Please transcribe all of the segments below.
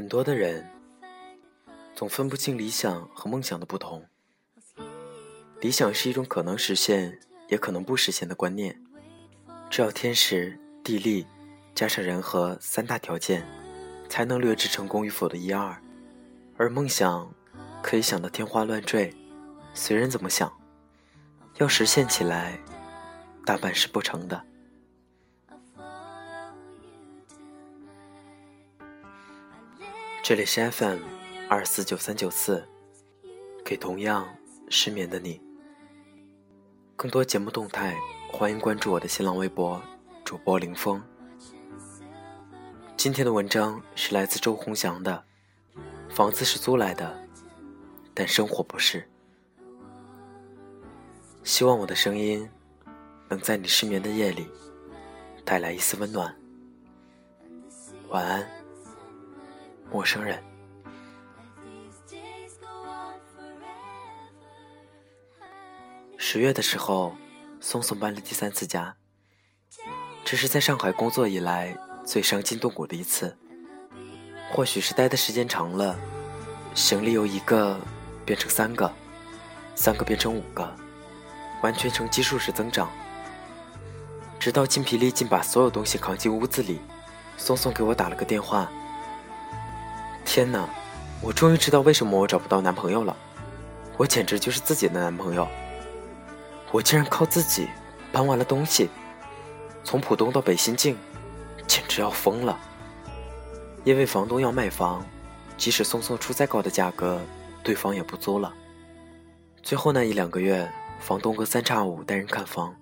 很多的人总分不清理想和梦想的不同。理想是一种可能实现也可能不实现的观念，只要天时地利加上人和三大条件，才能略知成功与否的一二。而梦想可以想得天花乱坠，随人怎么想，要实现起来，大半是不成的。这里是 FM 二四九三九四，给同样失眠的你。更多节目动态，欢迎关注我的新浪微博主播林峰。今天的文章是来自周鸿祥的，房子是租来的，但生活不是。希望我的声音能在你失眠的夜里带来一丝温暖。晚安。陌生人。十月的时候，松松搬了第三次家，这是在上海工作以来最伤筋动骨的一次。或许是待的时间长了，行李由一个变成三个，三个变成五个，完全呈基数式增长。直到筋疲力尽把所有东西扛进屋子里，松松给我打了个电话。天哪！我终于知道为什么我找不到男朋友了。我简直就是自己的男朋友。我竟然靠自己搬完了东西，从浦东到北新泾，简直要疯了。因为房东要卖房，即使松松出再高的价格，对方也不租了。最后那一两个月，房东隔三差五带人看房，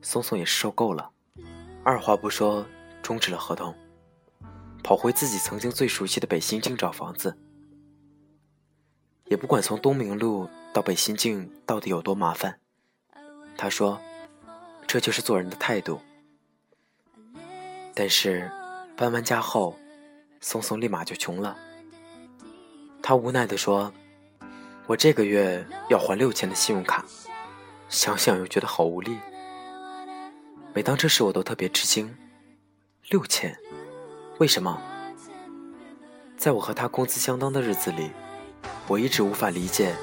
松松也是受够了，二话不说终止了合同。跑回自己曾经最熟悉的北新泾找房子，也不管从东明路到北新泾到底有多麻烦。他说：“这就是做人的态度。”但是搬完家后，松松立马就穷了。他无奈地说：“我这个月要还六千的信用卡，想想又觉得好无力。”每当这时，我都特别吃惊：六千。为什么？在我和他工资相当的日子里，我一直无法理解，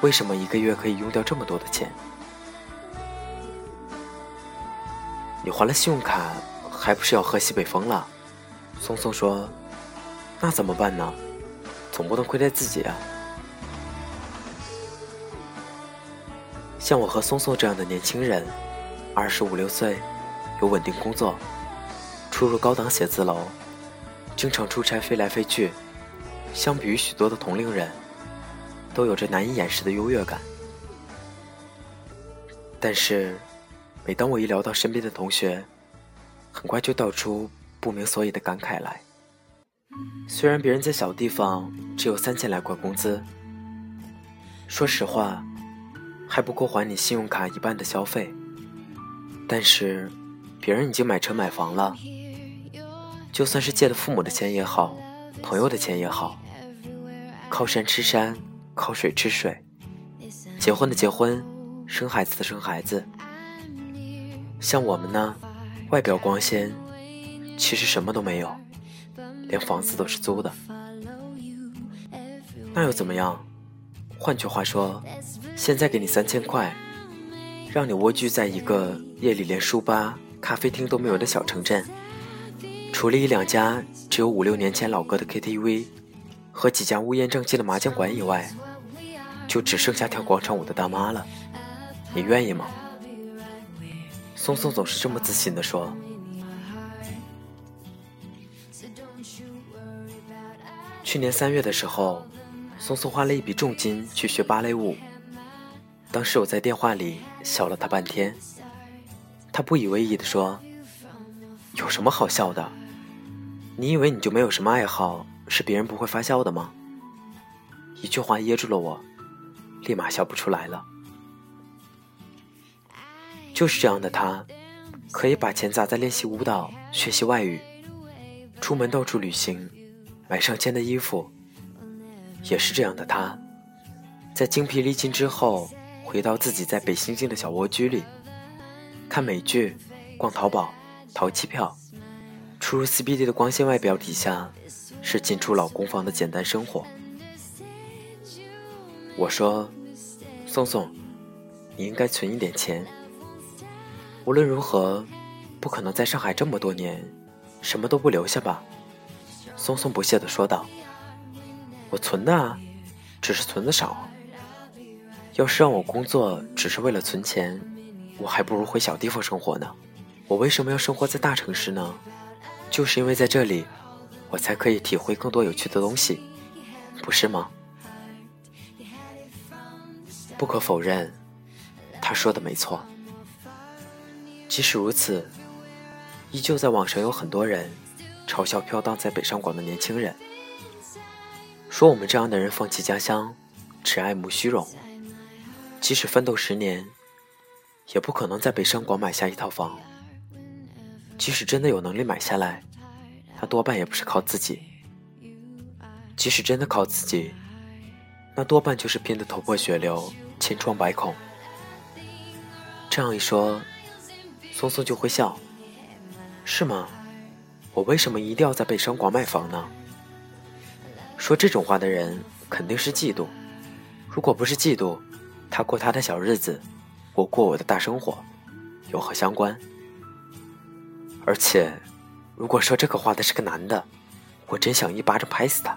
为什么一个月可以用掉这么多的钱。你还了信用卡，还不是要喝西北风了？松松说：“那怎么办呢？总不能亏待自己啊。”像我和松松这样的年轻人，二十五六岁，有稳定工作，出入高档写字楼。经常出差飞来飞去，相比于许多的同龄人，都有着难以掩饰的优越感。但是，每当我一聊到身边的同学，很快就道出不明所以的感慨来。虽然别人在小地方只有三千来块工资，说实话，还不够还你信用卡一半的消费，但是，别人已经买车买房了。就算是借了父母的钱也好，朋友的钱也好，靠山吃山，靠水吃水，结婚的结婚，生孩子的生孩子。像我们呢，外表光鲜，其实什么都没有，连房子都是租的。那又怎么样？换句话说，现在给你三千块，让你蜗居在一个夜里连书吧、咖啡厅都没有的小城镇。除了一两家只有五六年前老歌的 KTV 和几家乌烟瘴气的麻将馆以外，就只剩下跳广场舞的大妈了。你愿意吗？松松总是这么自信地说。去年三月的时候，松松花了一笔重金去学芭蕾舞。当时我在电话里笑了他半天，他不以为意地说：“有什么好笑的？”你以为你就没有什么爱好是别人不会发笑的吗？一句话噎住了我，立马笑不出来了。就是这样的他，可以把钱砸在练习舞蹈、学习外语，出门到处旅行，买上千的衣服。也是这样的他，在精疲力尽之后，回到自己在北新泾的小蜗居里，看美剧，逛淘宝，淘机票。出入 CBD 的光鲜外表底下，是进出老公房的简单生活。我说：“宋宋，你应该存一点钱。无论如何，不可能在上海这么多年，什么都不留下吧？”松松不屑地说道：“我存的啊，只是存的少。要是让我工作只是为了存钱，我还不如回小地方生活呢。我为什么要生活在大城市呢？就是因为在这里，我才可以体会更多有趣的东西，不是吗？”不可否认，他说的没错。即使如此，依旧在网上有很多人。嘲笑飘荡在北上广的年轻人，说我们这样的人放弃家乡，只爱慕虚荣，即使奋斗十年，也不可能在北上广买下一套房。即使真的有能力买下来，那多半也不是靠自己。即使真的靠自己，那多半就是拼得头破血流、千疮百孔。这样一说，松松就会笑，是吗？我为什么一定要在北上广买房呢？说这种话的人肯定是嫉妒。如果不是嫉妒，他过他的小日子，我过我的大生活，有何相关？而且，如果说这个话的是个男的，我真想一巴掌拍死他。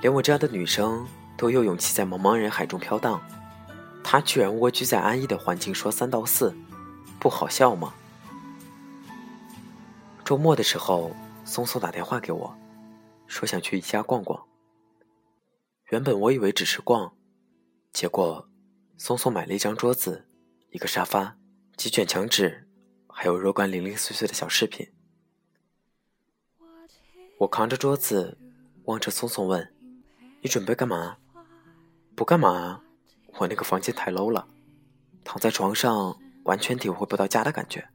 连我这样的女生都有勇气在茫茫人海中飘荡，他居然蜗居在安逸的环境说三道四，不好笑吗？周末的时候，松松打电话给我，说想去宜家逛逛。原本我以为只是逛，结果松松买了一张桌子、一个沙发、几卷墙纸，还有若干零零碎碎的小饰品。我扛着桌子，望着松松问：“你准备干嘛？”“不干嘛，我那个房间太 low 了，躺在床上完全体会不到家的感觉，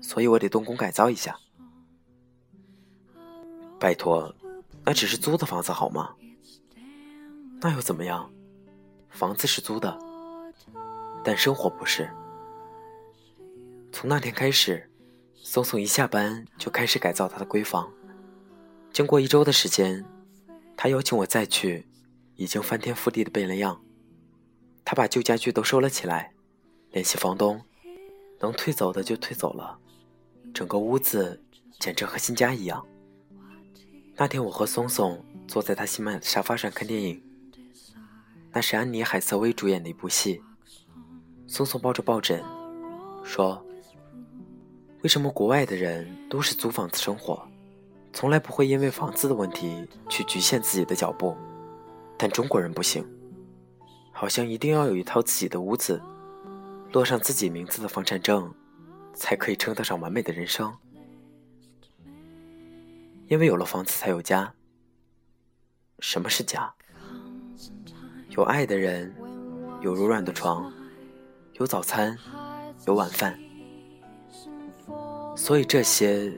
所以我得动工改造一下。”拜托，那只是租的房子好吗？那又怎么样？房子是租的，但生活不是。从那天开始，松松一下班就开始改造他的闺房。经过一周的时间，他邀请我再去，已经翻天覆地的变了样。他把旧家具都收了起来，联系房东，能退走的就退走了，整个屋子简直和新家一样。那天，我和松松坐在他新买的沙发上看电影，那是安妮海瑟薇主演的一部戏。松松抱着抱枕说：“为什么国外的人都是租房子生活，从来不会因为房子的问题去局限自己的脚步？但中国人不行，好像一定要有一套自己的屋子，落上自己名字的房产证，才可以称得上完美的人生。”因为有了房子才有家。什么是家？有爱的人，有柔软的床，有早餐，有晚饭。所以这些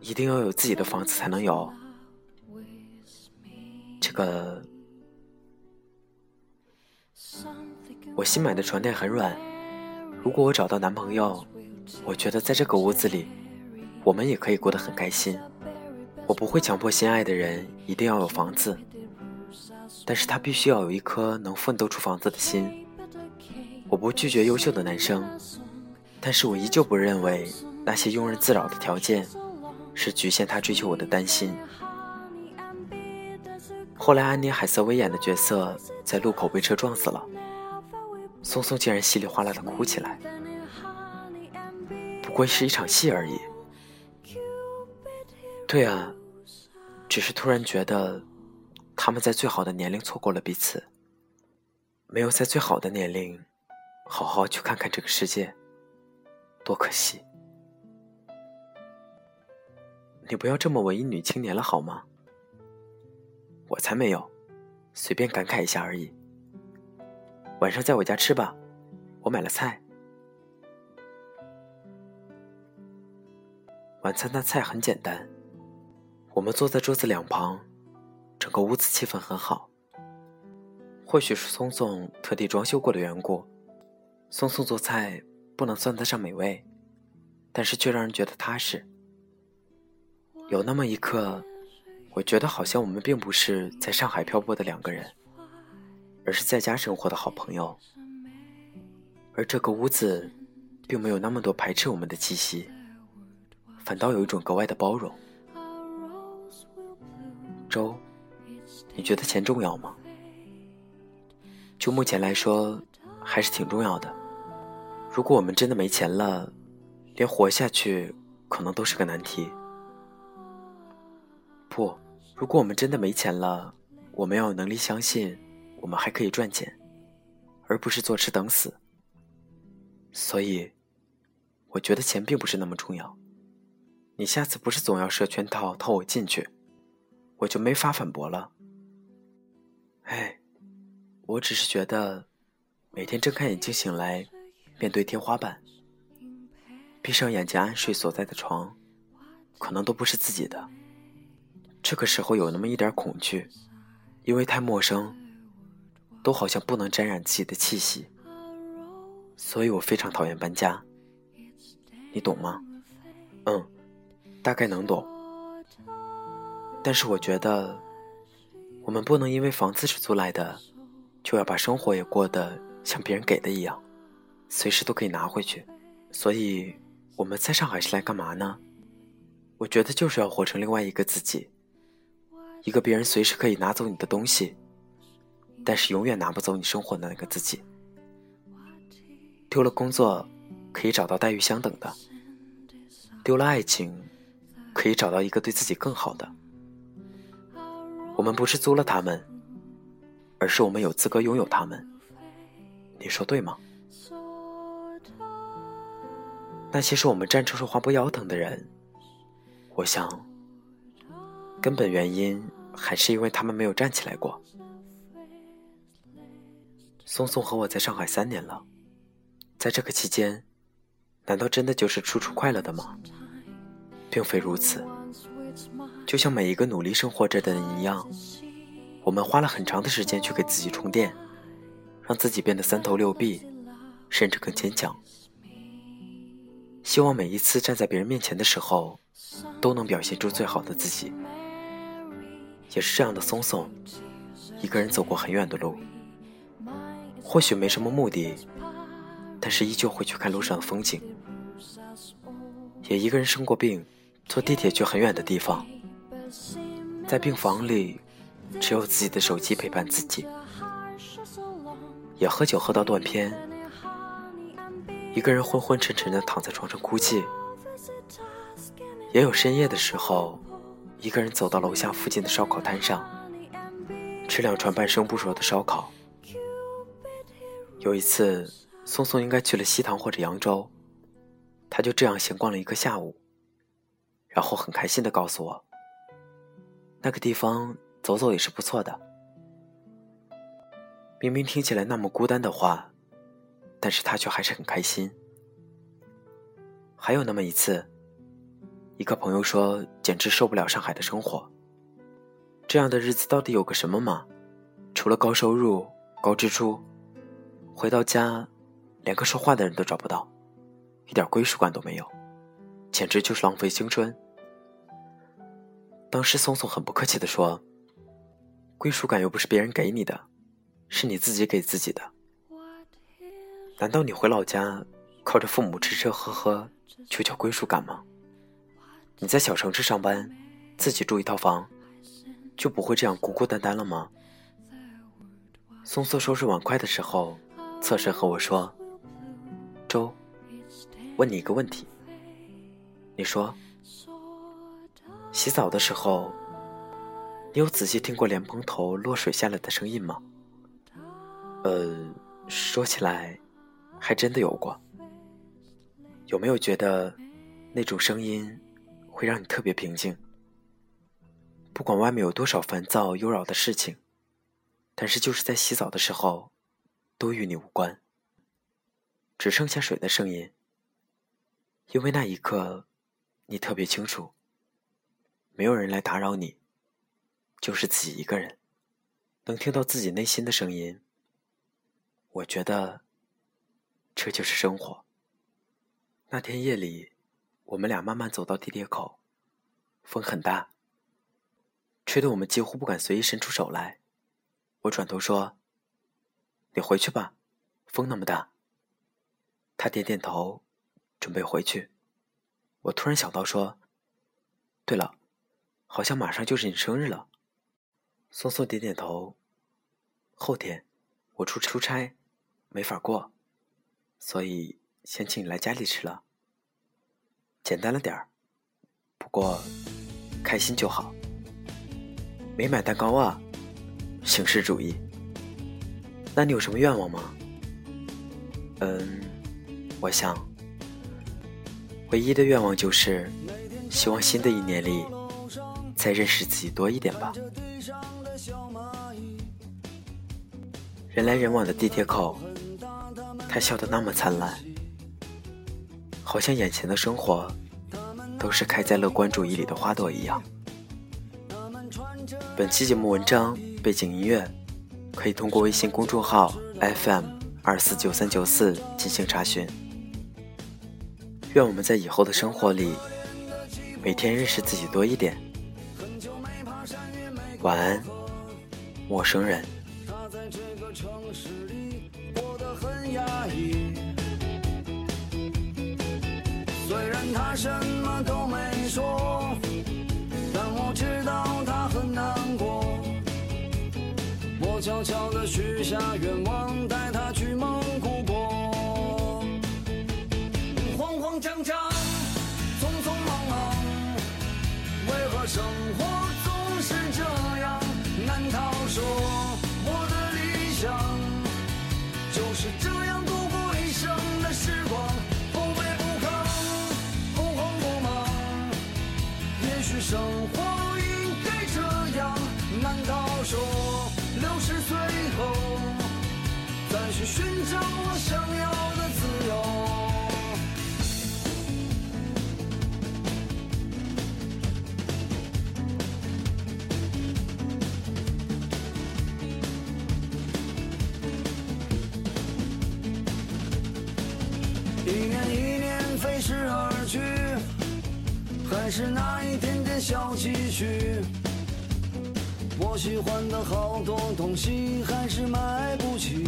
一定要有自己的房子才能有。这个，我新买的床垫很软。如果我找到男朋友，我觉得在这个屋子里，我们也可以过得很开心。我不会强迫心爱的人一定要有房子，但是他必须要有一颗能奋斗出房子的心。我不拒绝优秀的男生，但是我依旧不认为那些庸人自扰的条件是局限他追求我的担心。后来安妮海瑟薇演的角色在路口被车撞死了，松松竟然稀里哗啦的哭起来。不过是一场戏而已。对啊，只是突然觉得，他们在最好的年龄错过了彼此，没有在最好的年龄，好好去看看这个世界，多可惜！你不要这么文艺女青年了好吗？我才没有，随便感慨一下而已。晚上在我家吃吧，我买了菜。晚餐的菜很简单。我们坐在桌子两旁，整个屋子气氛很好。或许是松松特地装修过的缘故，松松做菜不能算得上美味，但是却让人觉得踏实。有那么一刻，我觉得好像我们并不是在上海漂泊的两个人，而是在家生活的好朋友。而这个屋子，并没有那么多排斥我们的气息，反倒有一种格外的包容。周，你觉得钱重要吗？就目前来说，还是挺重要的。如果我们真的没钱了，连活下去可能都是个难题。不，如果我们真的没钱了，我们要有能力相信，我们还可以赚钱，而不是坐吃等死。所以，我觉得钱并不是那么重要。你下次不是总要设圈套套我进去，我就没法反驳了。哎，我只是觉得，每天睁开眼睛醒来，面对天花板，闭上眼睛安睡所在的床，可能都不是自己的。这个时候有那么一点恐惧，因为太陌生，都好像不能沾染自己的气息，所以我非常讨厌搬家。你懂吗？嗯，大概能懂。但是我觉得，我们不能因为房子是租来的，就要把生活也过得像别人给的一样，随时都可以拿回去。所以我们在上海是来干嘛呢？我觉得就是要活成另外一个自己。一个别人随时可以拿走你的东西，但是永远拿不走你生活的那个自己。丢了工作，可以找到待遇相等的；丢了爱情，可以找到一个对自己更好的。我们不是租了他们，而是我们有资格拥有他们。你说对吗？那些是我们站着说话不腰疼的人，我想。根本原因还是因为他们没有站起来过。松松和我在上海三年了，在这个期间，难道真的就是处处快乐的吗？并非如此。就像每一个努力生活着的人一样，我们花了很长的时间去给自己充电，让自己变得三头六臂，甚至更坚强。希望每一次站在别人面前的时候，都能表现出最好的自己。也是这样的，松松，一个人走过很远的路，或许没什么目的，但是依旧会去看路上的风景。也一个人生过病，坐地铁去很远的地方，在病房里，只有自己的手机陪伴自己。也喝酒喝到断片，一个人昏昏沉沉的躺在床上哭泣。也有深夜的时候。一个人走到楼下附近的烧烤摊上，吃两串半生不熟的烧烤。有一次，松松应该去了西塘或者扬州，他就这样闲逛了一个下午，然后很开心的告诉我，那个地方走走也是不错的。明明听起来那么孤单的话，但是他却还是很开心。还有那么一次。一个朋友说：“简直受不了上海的生活，这样的日子到底有个什么吗？除了高收入、高支出，回到家，连个说话的人都找不到，一点归属感都没有，简直就是浪费青春。”当时松松很不客气地说：“归属感又不是别人给你的，是你自己给自己的。难道你回老家，靠着父母吃吃喝喝，就叫归属感吗？”你在小城市上班，自己住一套房，就不会这样孤孤单单了吗？松松收拾碗筷的时候，侧身和我说：“周，问你一个问题，你说，洗澡的时候，你有仔细听过莲蓬头落水下来的声音吗？”呃，说起来，还真的有过。有没有觉得那种声音？会让你特别平静，不管外面有多少烦躁忧扰的事情，但是就是在洗澡的时候，都与你无关，只剩下水的声音。因为那一刻，你特别清楚，没有人来打扰你，就是自己一个人，能听到自己内心的声音。我觉得，这就是生活。那天夜里。我们俩慢慢走到地铁口，风很大，吹得我们几乎不敢随意伸出手来。我转头说：“你回去吧，风那么大。”他点点头，准备回去。我突然想到说：“对了，好像马上就是你生日了。”松松点点头。后天我出出差，没法过，所以先请你来家里吃了。简单了点儿，不过开心就好。没买蛋糕啊，形式主义。那你有什么愿望吗？嗯，我想，唯一的愿望就是，希望新的一年里，再认识自己多一点吧。人来人往的地铁口，他笑得那么灿烂，好像眼前的生活都是开在乐观主义里的花朵一样。本期节目文章背景音乐可以通过微信公众号 FM 二四九三九四进行查询。愿我们在以后的生活里，每天认识自己多一点。晚安，陌生人。什么都没说。但我知道他很难过，我悄悄地许下愿望，带他去蒙古国。慌慌张张，匆匆忙忙，为何生活总是这样？难道说我的理想就是这寻找我想要的自由。一年一年飞逝而去，还是那一点点小积蓄。我喜欢的好多东西还是买不起，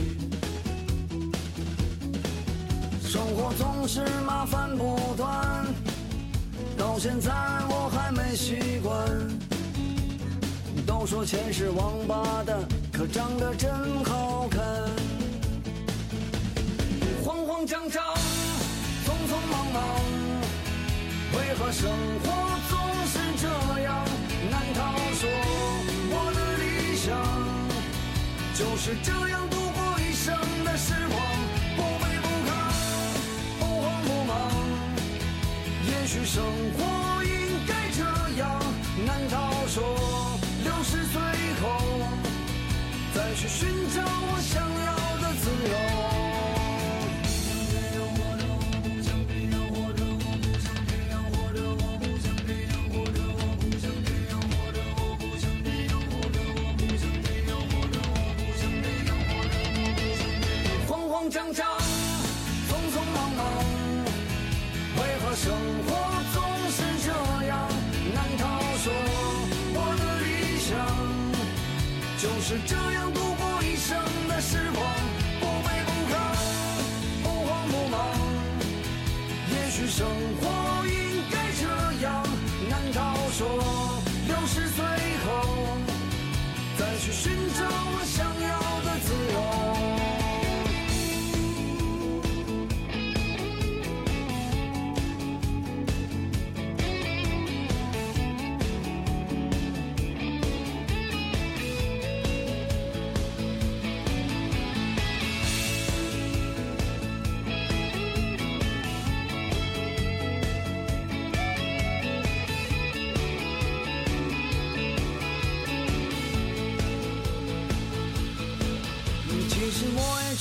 活总是麻烦不断，到现在我还没习惯。都说钱是王八蛋，可长得真好看。慌慌张张，匆匆忙忙，为何生活总是这样？难道说我的理想？就是这样度过一生的时光，去生活应该这样难道说六十岁后再去寻找我想要的自由？我不想这样活着我不想这样活着我不想这样活着我不想这样活着我不想这样活着我不想这样活着我不想这样活着我不想这样活着我不想这样慌慌张张是这样度过一生的时光？不卑不亢，不慌不忙。也许生活